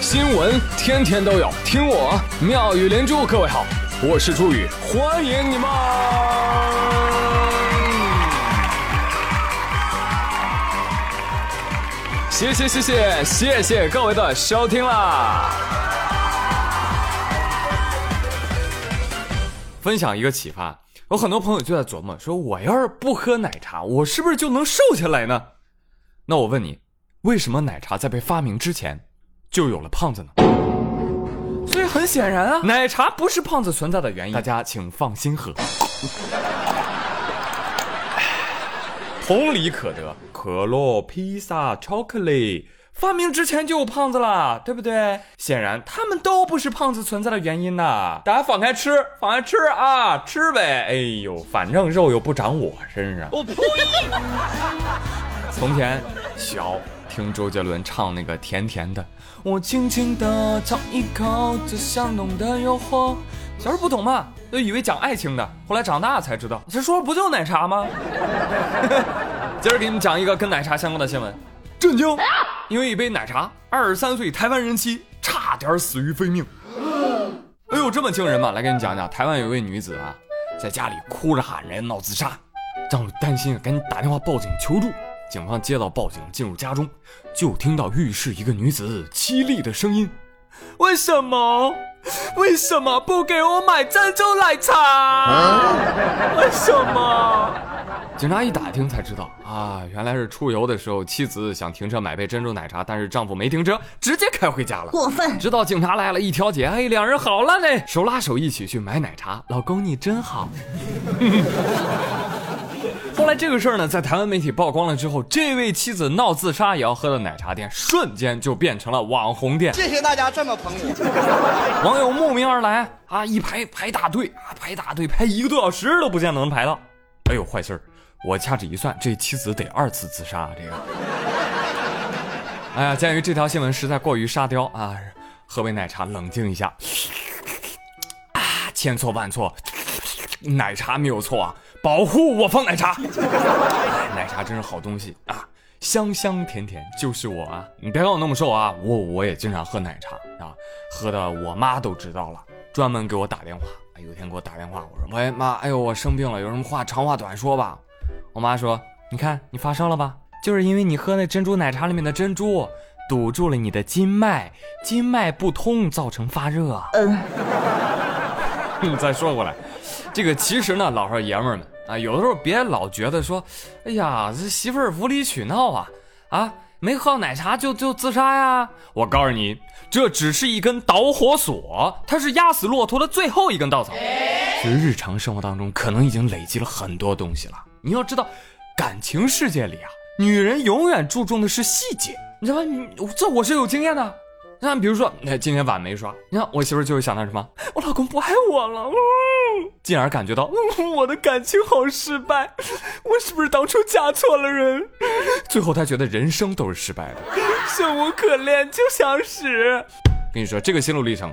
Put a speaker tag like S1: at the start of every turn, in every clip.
S1: 新闻天天都有，听我妙语连珠。各位好，我是朱宇，欢迎你们！谢谢谢谢谢谢各位的收听啦！分享一个启发，有很多朋友就在琢磨说，我要是不喝奶茶，我是不是就能瘦下来呢？那我问你，为什么奶茶在被发明之前就有了胖子呢？
S2: 所以很显然啊，
S1: 奶茶不是胖子存在的原因，大家请放心喝。同理可得，可乐、披萨、巧克力发明之前就有胖子了，对不对？显然他们都不是胖子存在的原因呐。大家放开吃，放开吃啊，吃呗！哎呦，反正肉又不长我身上。我呸！从前小听周杰伦唱那个甜甜的，我轻轻的尝一口这香浓的诱惑。小时候不懂嘛，就以为讲爱情的，后来长大才知道，这说的不就是奶茶吗？今儿给你们讲一个跟奶茶相关的新闻，震惊！因为一杯奶茶，二十三岁台湾人妻差点死于非命。哎呦，这么惊人吗？来给你讲讲，台湾有一位女子啊，在家里哭着喊着闹自杀，丈夫担心，赶紧打电话报警求助。警方接到报警，进入家中，就听到浴室一个女子凄厉的声音：“为什么？为什么不给我买珍珠奶茶？为什么？”警察一打听才知道啊，原来是出游的时候，妻子想停车买杯珍珠奶茶，但是丈夫没停车，直接开回家了。
S3: 过分！
S1: 直到警察来了，一调解，哎，两人好了嘞，手拉手一起去买奶茶。老公你真好。后来这个事儿呢，在台湾媒体曝光了之后，这位妻子闹自杀也要喝的奶茶店，瞬间就变成了网红店。
S4: 谢谢大家这么捧
S1: 我，网友慕名而来啊，一排排大队啊，排大队排一个多小时都不见得能排到。哎呦，坏事儿！我掐指一算，这妻子得二次自杀。这个，哎呀，鉴于这条新闻实在过于沙雕啊，喝杯奶茶冷静一下。啊，千错万错，奶茶没有错啊。保护我方奶茶，奶茶真是好东西啊，香香甜甜就是我啊！你别看我那么瘦啊，我我也经常喝奶茶啊，喝的我妈都知道了，专门给我打电话。有天给我打电话，我说喂妈，哎呦我生病了，有什么话长话短说吧。我妈说，你看你发烧了吧，就是因为你喝那珍珠奶茶里面的珍珠堵住了你的经脉，经脉不通造成发热。嗯，再说过来，这个其实呢，老少爷们儿们。啊，有的时候别老觉得说，哎呀，这媳妇儿无理取闹啊，啊，没喝奶茶就就自杀呀？我告诉你，这只是一根导火索，它是压死骆驼的最后一根稻草。其实日常生活当中，可能已经累积了很多东西了。你要知道，感情世界里啊，女人永远注重的是细节，你知道吧？你这我是有经验的。那比如说，那今天碗没刷，你看我媳妇就会想到什么？我老公不爱我了，进而感觉到我的感情好失败，我是不是当初嫁错了人？最后她觉得人生都是失败的，生无可恋，就想死。跟你说这个心路历程，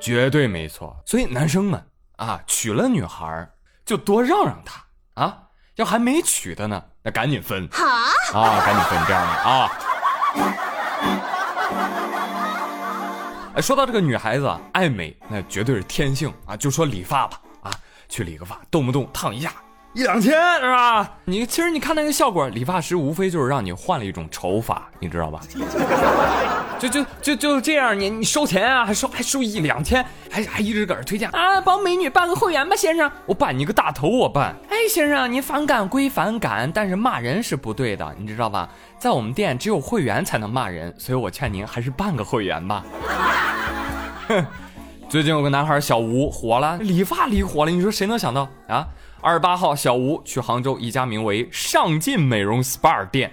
S1: 绝对没错。所以男生们啊，娶了女孩就多让让她啊，要还没娶的呢，那赶紧分好啊，赶紧分这样的啊。哎，说到这个女孩子爱美，那绝对是天性啊！就说理发吧，啊，去理个发，动不动烫一下一两千，是吧？你其实你看那个效果，理发师无非就是让你换了一种丑发，你知道吧？就就就就这样，你你收钱啊，还收还收一两千，还还一直搁这推荐啊，帮美女办个会员吧，先生，我办你个大头，我办。哎，先生，您反感归反感，但是骂人是不对的，你知道吧？在我们店只有会员才能骂人，所以我劝您还是办个会员吧。哼，最近有个男孩小吴火了，理发理火了。你说谁能想到啊？二十八号，小吴去杭州一家名为“上进美容 SPA” 店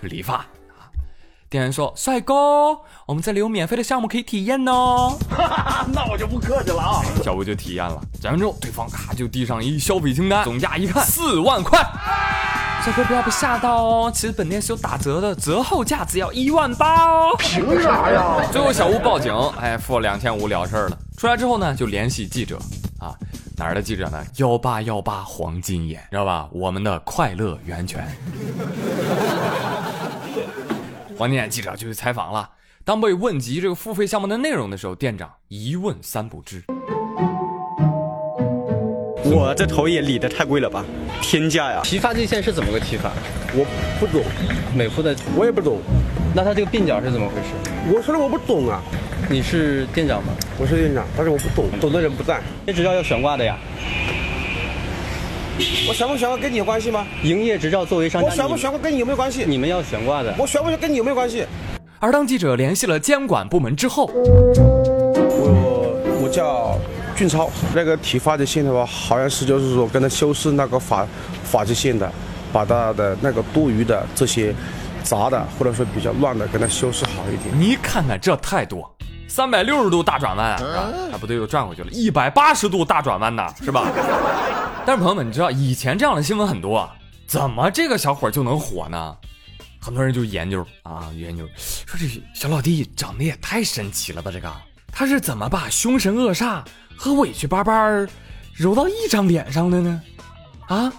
S1: 理发啊。店员说：“帅哥，我们这里有免费的项目可以体验哦。”
S4: 那我就不客气了啊。
S1: 小吴就体验了，讲完之后，对方咔就递上一消费清单，总价一看四万块。帅哥不要被吓到哦，其实本店是有打折的，折后价只要一万八哦。
S4: 凭啥呀？
S1: 最后小吴报警，哎，付了两千五了事儿了。出来之后呢，就联系记者啊，哪儿的记者呢？幺八幺八黄金眼，知道吧？我们的快乐源泉。黄金眼记者就去采访了，当被问及这个付费项目的内容的时候，店长一问三不知。
S3: 我这头也理得太贵了吧？天价呀！
S5: 提发际线是怎么个提法？
S3: 我不懂，
S5: 美肤的，
S3: 我也不懂。
S5: 那他这个鬓角是怎么回事？
S3: 我说了我不懂啊。
S5: 你是店长吗？
S3: 我是店长，但是我不懂，懂的人不在。
S5: 这执照要悬挂的呀。
S3: 我悬不悬挂跟你有关系吗？
S5: 营业执照作为商家，
S3: 我悬不悬挂跟你有没有关系？
S5: 你们要悬挂的。
S3: 我悬不悬跟你有没有关系？
S1: 而当记者联系了监管部门之后，
S3: 我我叫俊超，那个提发际线的话，好像是就是说跟他修饰那个发发际线的，把他的那个多余的这些杂的或者说比较乱的，给它修饰好一点。
S1: 你看看这态度，三百六十度大转弯啊，啊不对，又转回去了，一百八十度大转弯呢，是吧？但是朋友们，你知道以前这样的新闻很多啊，怎么这个小伙就能火呢？很多人就研究啊，研究说这小老弟长得也太神奇了吧？这个他是怎么把凶神恶煞和委屈巴巴揉到一张脸上的呢？啊，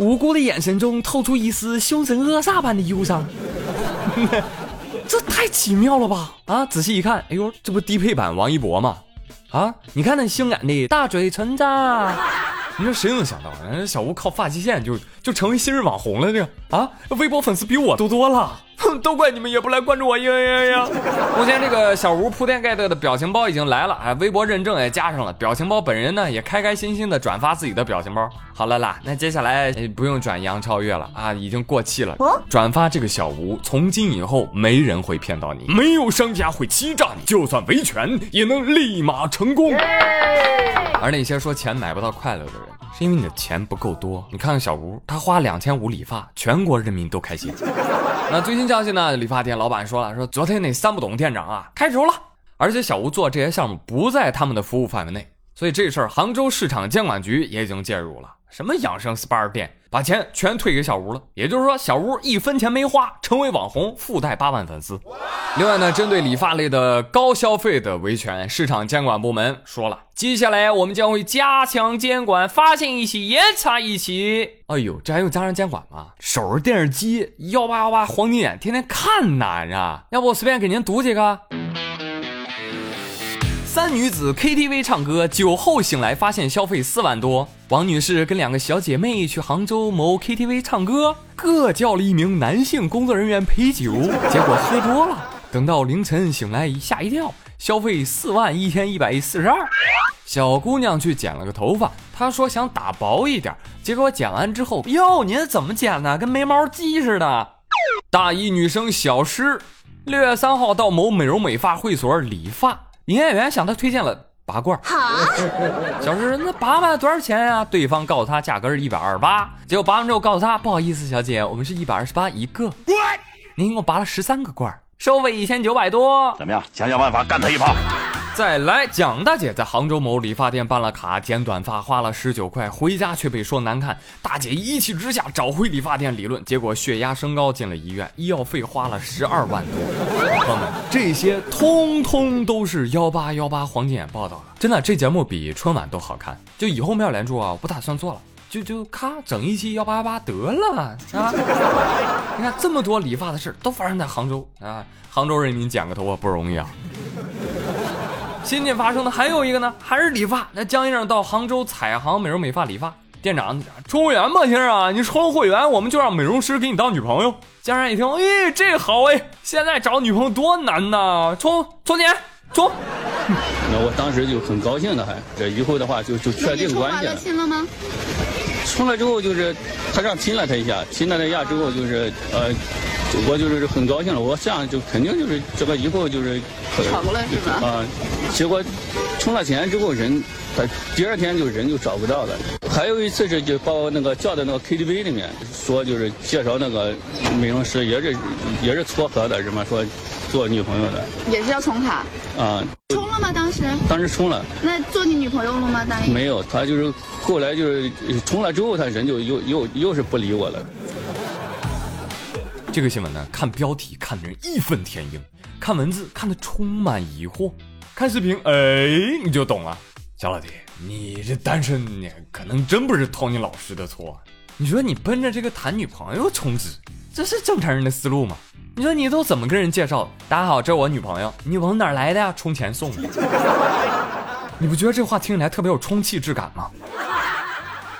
S1: 无辜的眼神中透出一丝凶神恶煞般的忧伤，这太奇妙了吧？啊，仔细一看，哎呦，这不低配版王一博吗？啊，你看那性感的大嘴唇子。你说谁能想到，人家小吴靠发际线就就成为新日网红了？这个啊，微博粉丝比我多多了。哼，都怪你们也不来关注我呀呀呀！目前这个小吴铺天盖地的表情包已经来了，哎，微博认证也加上了，表情包本人呢也开开心心的转发自己的表情包。好了啦，那接下来不用转杨超越了啊，已经过气了。转发这个小吴，从今以后没人会骗到你，没有商家会欺诈你，就算维权也能立马成功。而那些说钱买不到快乐的人，是因为你的钱不够多。你看看小吴，他花两千五理发，全国人民都开心。那最新消息呢？理发店老板说了，说昨天那三不懂店长啊开除了，而且小吴做这些项目不在他们的服务范围内，所以这事儿杭州市场监管局也已经介入了。什么养生 SPA 店，把钱全退给小吴了。也就是说，小吴一分钱没花，成为网红，附带八万粉丝。另外呢，针对理发类的高消费的维权，市场监管部门说了，接下来我们将会加强监管，发现一起严查一起。哎呦，这还用加上监管吗？守着电视机幺八幺八黄金眼，天天看呐，啊！要不我随便给您读几个。三女子 KTV 唱歌，酒后醒来发现消费四万多。王女士跟两个小姐妹去杭州某 KTV 唱歌，各叫了一名男性工作人员陪酒，结果喝多了。等到凌晨醒来一，吓一跳，消费四万一千一百四十二。小姑娘去剪了个头发，她说想打薄一点，结果剪完之后，哟，您怎么剪的？跟没毛鸡似的。大一女生小诗，六月三号到某美容美发会所理发。营业员向他推荐了拔罐，小诗那拔完多少钱呀？对方告诉他价格是一百二十八，结果拔完之后告诉他不好意思，小姐，我们是一百二十八一个，您一共拔了十三个罐，收费一千九百多，
S4: 怎么样？想想办法干他一炮。
S1: 再来，蒋大姐在杭州某理发店办了卡，剪短发花了十九块，回家却被说难看。大姐一气之下找回理发店理论，结果血压升高进了医院，医药费花了十二万多。朋友们，这些通通都是幺八幺八黄金眼报道的，真的，这节目比春晚都好看。就以后没有连珠啊，我不打算做了，就就咔整一期幺八幺八得了啊！你看这么多理发的事都发生在杭州啊，杭州人民剪个头发不容易啊。新近发生的还有一个呢，还是理发。那江先生到杭州彩航美容美发理发，店长充会员吧，先生啊，你充了会员，我们就让美容师给你当女朋友。江先生一听，哎，这好哎，现在找女朋友多难呐，充充钱充。
S6: 那我当时就很高兴的，还这以后的话就就确定关系了。
S7: 亲了吗？
S6: 充了之后就是他这样亲了他一下，亲了他一下之后就是呃。我就是很高兴了，我这样就肯定就是这个以后就是
S7: 吵不了是吧？
S6: 啊，结果充了钱之后人，他第二天就人就找不到了。还有一次是就把我那个叫到那个 KTV 里面，说就是介绍那个美容师，也是也是撮合的，什么说做女朋友的，
S7: 也是要充卡
S6: 啊？
S7: 充了吗？当时？
S6: 当时充了。
S7: 那做你女朋友了吗？答应？
S6: 没有，他就是后来就是充了之后，他人就又又又是不理我了。
S1: 这个新闻呢，看标题看的人义愤填膺，看文字看的充满疑惑，看视频哎你就懂了。小老弟，你这单身呢，可能真不是 Tony 老师的错。你说你奔着这个谈女朋友充值，这是正常人的思路吗？你说你都怎么跟人介绍？大家好，这是我女朋友。女朋友哪来的呀？充钱送的。你不觉得这话听起来特别有充气质感吗？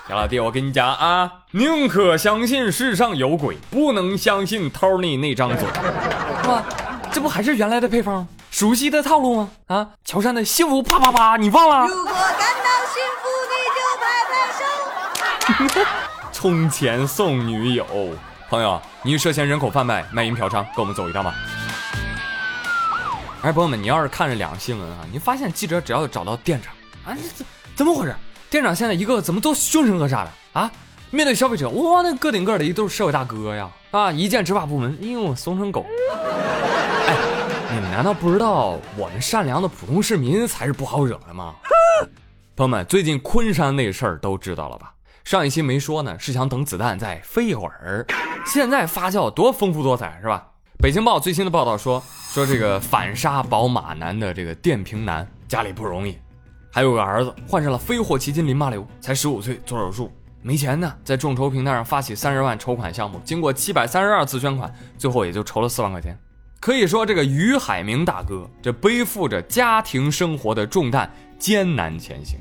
S1: 小老弟，我跟你讲啊，宁可相信世上有鬼，不能相信 Tony 那张嘴。哇，这不还是原来的配方，熟悉的套路吗？啊，乔杉的幸福啪啪啪，你忘了？
S8: 如果感到幸福，你就拍拍手。
S1: 充钱送女友，朋友，你涉嫌人口贩卖、卖淫嫖娼，跟我们走一趟吧。哎，朋友们，你要是看这两个新闻啊，你发现记者只要找到店长啊，这怎怎么回事？店长现在一个怎么都凶神恶煞的啊？面对消费者，哇，那个顶个的一都是社会大哥呀！啊，一见执法部门，哎呦，怂成狗。哎，你们难道不知道我们善良的普通市民才是不好惹的吗？朋友们，最近昆山那事儿都知道了吧？上一期没说呢，是想等子弹再飞一会儿。现在发酵多丰富多彩，是吧？北京报最新的报道说，说这个反杀宝马男的这个电瓶男家里不容易，还有个儿子患上了非霍奇金淋巴瘤，才十五岁做手术，没钱呢，在众筹平台上发起三十万筹款项目，经过七百三十二次捐款，最后也就筹了四万块钱。可以说，这个于海明大哥这背负着家庭生活的重担，艰难前行。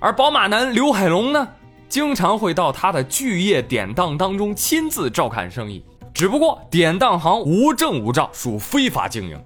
S1: 而宝马男刘海龙呢，经常会到他的巨业典当当中亲自照看生意。只不过典当行无证无照，属非法经营。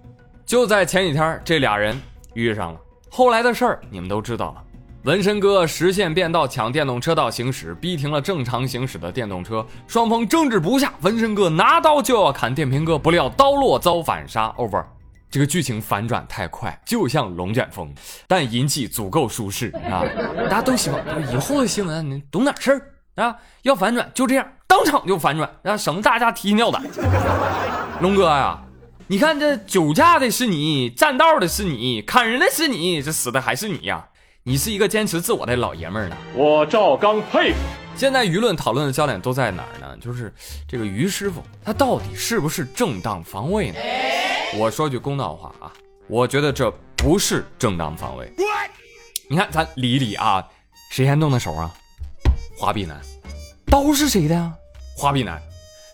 S1: 就在前几天，这俩人遇上了。后来的事儿你们都知道了。纹身哥实线变道抢电动车道行驶，逼停了正常行驶的电动车，双方争执不下，纹身哥拿刀就要砍电瓶哥，不料刀落遭反杀。Over。这个剧情反转太快，就像龙卷风，但引起足够舒适啊！大家都希望以后的新闻你懂点事儿。啊，要反转就这样，当场就反转，啊，省得大家提心吊胆。龙哥呀，你看这酒驾的是你，占道的是你，砍人的是你，这死的还是你呀？你是一个坚持自我的老爷们儿呢。
S9: 我赵刚佩服。
S1: 现在舆论讨论的焦点都在哪儿呢？就是这个于师傅，他到底是不是正当防卫呢？我说句公道话啊，我觉得这不是正当防卫。你看咱理理啊，谁先动的手啊？花臂男，刀是谁的呀？花臂男，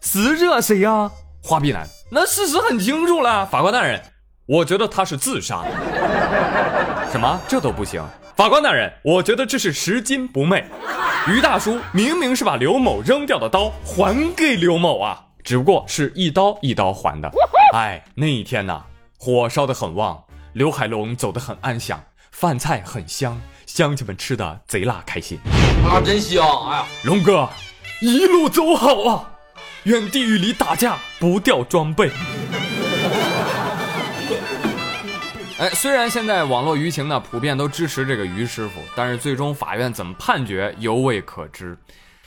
S1: 死者谁呀？花臂男，那事实很清楚了。法官大人，我觉得他是自杀。什么？这都不行？法官大人，我觉得这是拾金不昧。于大叔明明是把刘某扔掉的刀还给刘某啊，只不过是一刀一刀还的。哎，那一天呐，火烧得很旺，刘海龙走得很安详，饭菜很香。乡亲们吃的贼辣开心
S4: 啊，真香！哎呀，
S1: 龙哥，一路走好啊！愿地狱里打架不掉装备。哎，虽然现在网络舆情呢普遍都支持这个于师傅，但是最终法院怎么判决犹未可知。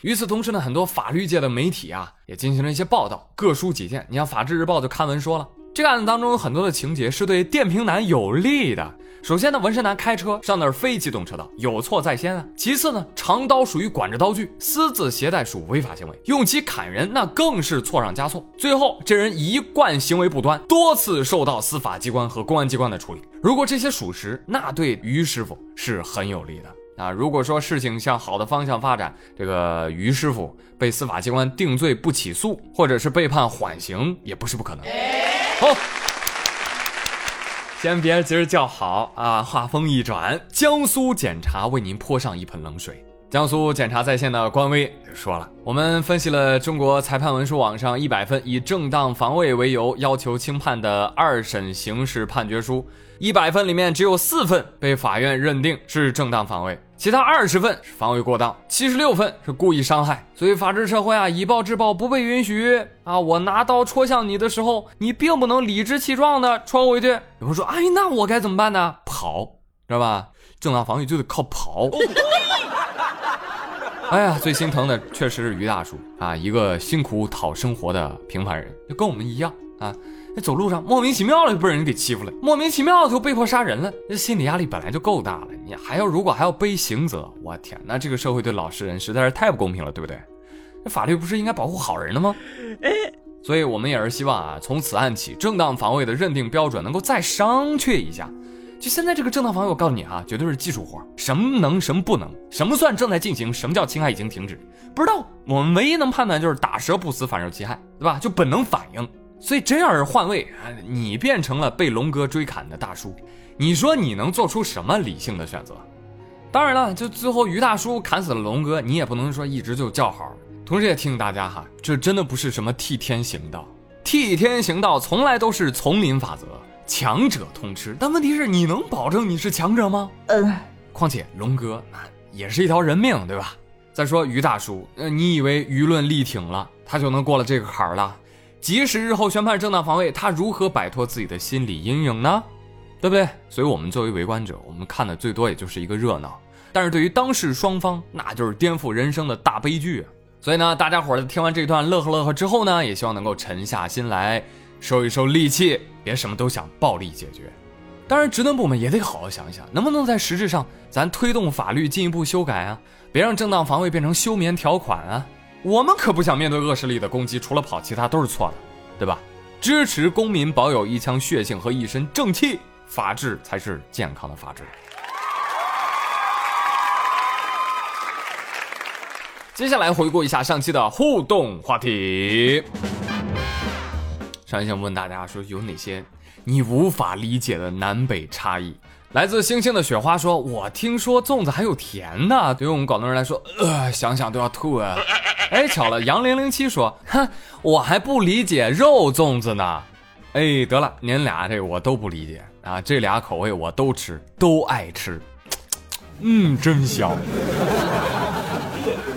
S1: 与此同时呢，很多法律界的媒体啊也进行了一些报道，各抒己见。你像《法制日报》就刊文说了，这个案子当中有很多的情节是对电瓶男有利的。首先呢，纹身男开车上那儿非机动车道，有错在先啊。其次呢，长刀属于管制刀具，私自携带属违法行为，用其砍人那更是错上加错。最后，这人一贯行为不端，多次受到司法机关和公安机关的处理。如果这些属实，那对于师傅是很有利的啊。如果说事情向好的方向发展，这个于师傅被司法机关定罪不起诉，或者是被判缓刑，也不是不可能。好。先别急着叫好啊！话锋一转，江苏检察为您泼上一盆冷水。江苏检察在线的官微说了，我们分析了中国裁判文书网上一百份以正当防卫为由要求轻判的二审刑事判决书。一百份里面只有四份被法院认定是正当防卫，其他二十份是防卫过当，七十六份是故意伤害。所以法治社会啊，以暴制暴不被允许啊！我拿刀戳向你的时候，你并不能理直气壮的戳回去。有人说，哎，那我该怎么办呢？跑，知道吧？正当防卫就得靠跑。哎呀，最心疼的确实是于大叔啊，一个辛苦讨生活的平凡人，就跟我们一样啊。那走路上莫名其妙的就被人给欺负了，莫名其妙的就被迫杀人了，那心理压力本来就够大了，你还要如果还要背刑责，我天，那这个社会对老实人实在是太不公平了，对不对？那法律不是应该保护好人的吗？哎，所以我们也是希望啊，从此案起，正当防卫的认定标准能够再商榷一下。就现在这个正当防卫，我告诉你啊，绝对是技术活，什么能，什么不能，什么算正在进行，什么叫侵害已经停止，不知道。我们唯一能判断就是打蛇不死，反受其害，对吧？就本能反应。所以真要是换位，你变成了被龙哥追砍的大叔，你说你能做出什么理性的选择？当然了，就最后于大叔砍死了龙哥，你也不能说一直就叫好。同时也提醒大家哈，这真的不是什么替天行道，替天行道从来都是丛林法则。强者通吃，但问题是你能保证你是强者吗？嗯。况且龙哥啊，也是一条人命，对吧？再说于大叔，呃，你以为舆论力挺了，他就能过了这个坎儿了？即使日后宣判正当防卫，他如何摆脱自己的心理阴影呢？对不对？所以我们作为围观者，我们看的最多也就是一个热闹，但是对于当事双方，那就是颠覆人生的大悲剧。所以呢，大家伙儿听完这段乐呵乐呵之后呢，也希望能够沉下心来。收一收戾气，别什么都想暴力解决。当然，职能部门也得好好想一想，能不能在实质上咱推动法律进一步修改啊？别让正当防卫变成休眠条款啊！我们可不想面对恶势力的攻击，除了跑，其他都是错的，对吧？支持公民保有一腔血性和一身正气，法治才是健康的法治。接下来回顾一下上期的互动话题。上一想问大家说有哪些你无法理解的南北差异？来自星星的雪花说：“我听说粽子还有甜的，对于我们广东人来说，呃，想想都要吐啊。”哎，巧了，杨零零七说：“哼，我还不理解肉粽子呢。”哎，得了，您俩这我都不理解啊，这俩口味我都吃，都爱吃，嗯，真香。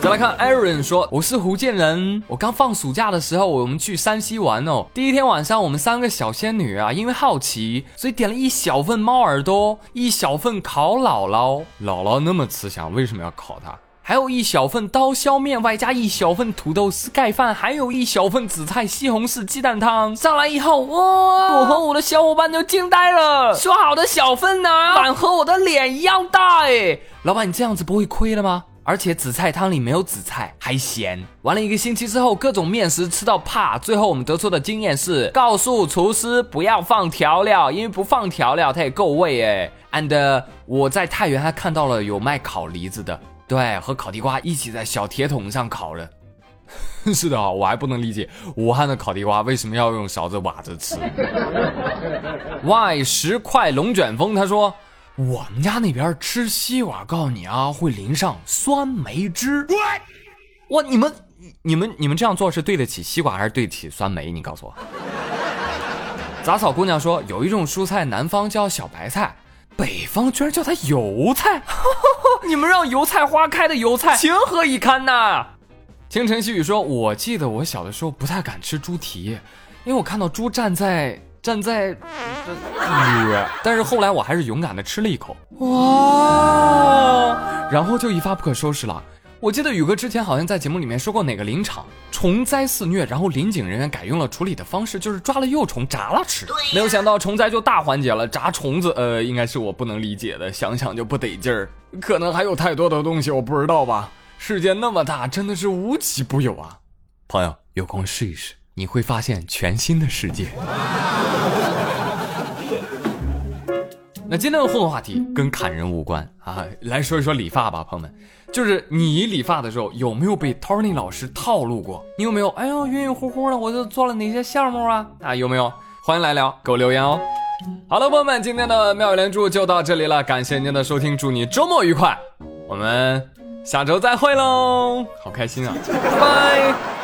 S1: 再来看，Aaron 说：“我是福建人，我刚放暑假的时候，我们去山西玩哦。第一天晚上，我们三个小仙女啊，因为好奇，所以点了一小份猫耳朵，一小份烤姥姥。姥姥那么慈祥，为什么要烤它？还有一小份刀削面，外加一小份土豆丝盖饭，还有一小份紫菜西红柿鸡蛋汤。上来以后，哇，我和我的小伙伴就惊呆了。说好的小份呢，碗和我的脸一样大哎。老板，你这样子不会亏了吗？”而且紫菜汤里没有紫菜，还咸。玩了一个星期之后，各种面食吃到怕。最后我们得出的经验是，告诉厨师不要放调料，因为不放调料它也够味哎。And 我在太原还看到了有卖烤梨子的，对，和烤地瓜一起在小铁桶上烤的。是的啊，我还不能理解武汉的烤地瓜为什么要用勺子挖着吃。外十块龙卷风他说。我们家那边吃西瓜，告诉你啊，会淋上酸梅汁。哇，你们、你们、你们这样做是对得起西瓜还是对得起酸梅？你告诉我。杂草姑娘说，有一种蔬菜，南方叫小白菜，北方居然叫它油菜。你们让油菜花开的油菜情何以堪呐？清晨细雨说，我记得我小的时候不太敢吃猪蹄，因为我看到猪站在。站在，但是后来我还是勇敢的吃了一口，哇，然后就一发不可收拾了。我记得宇哥之前好像在节目里面说过哪个林场虫灾肆虐，然后林警人员改用了处理的方式，就是抓了幼虫炸了吃。没有想到虫灾就大缓解了，炸虫子，呃，应该是我不能理解的，想想就不得劲儿。可能还有太多的东西我不知道吧。世界那么大，真的是无奇不有啊。朋友有空试一试，你会发现全新的世界。那今天的互动话题跟砍人无关啊，来说一说理发吧，朋友们，就是你理发的时候有没有被 Tony 老师套路过？你有没有？哎呦，晕晕乎乎的，我就做了哪些项目啊？啊，有没有？欢迎来聊，给我留言哦。好了，朋友们，今天的妙语连珠就到这里了，感谢您的收听，祝你周末愉快，我们下周再会喽，好开心啊，拜拜。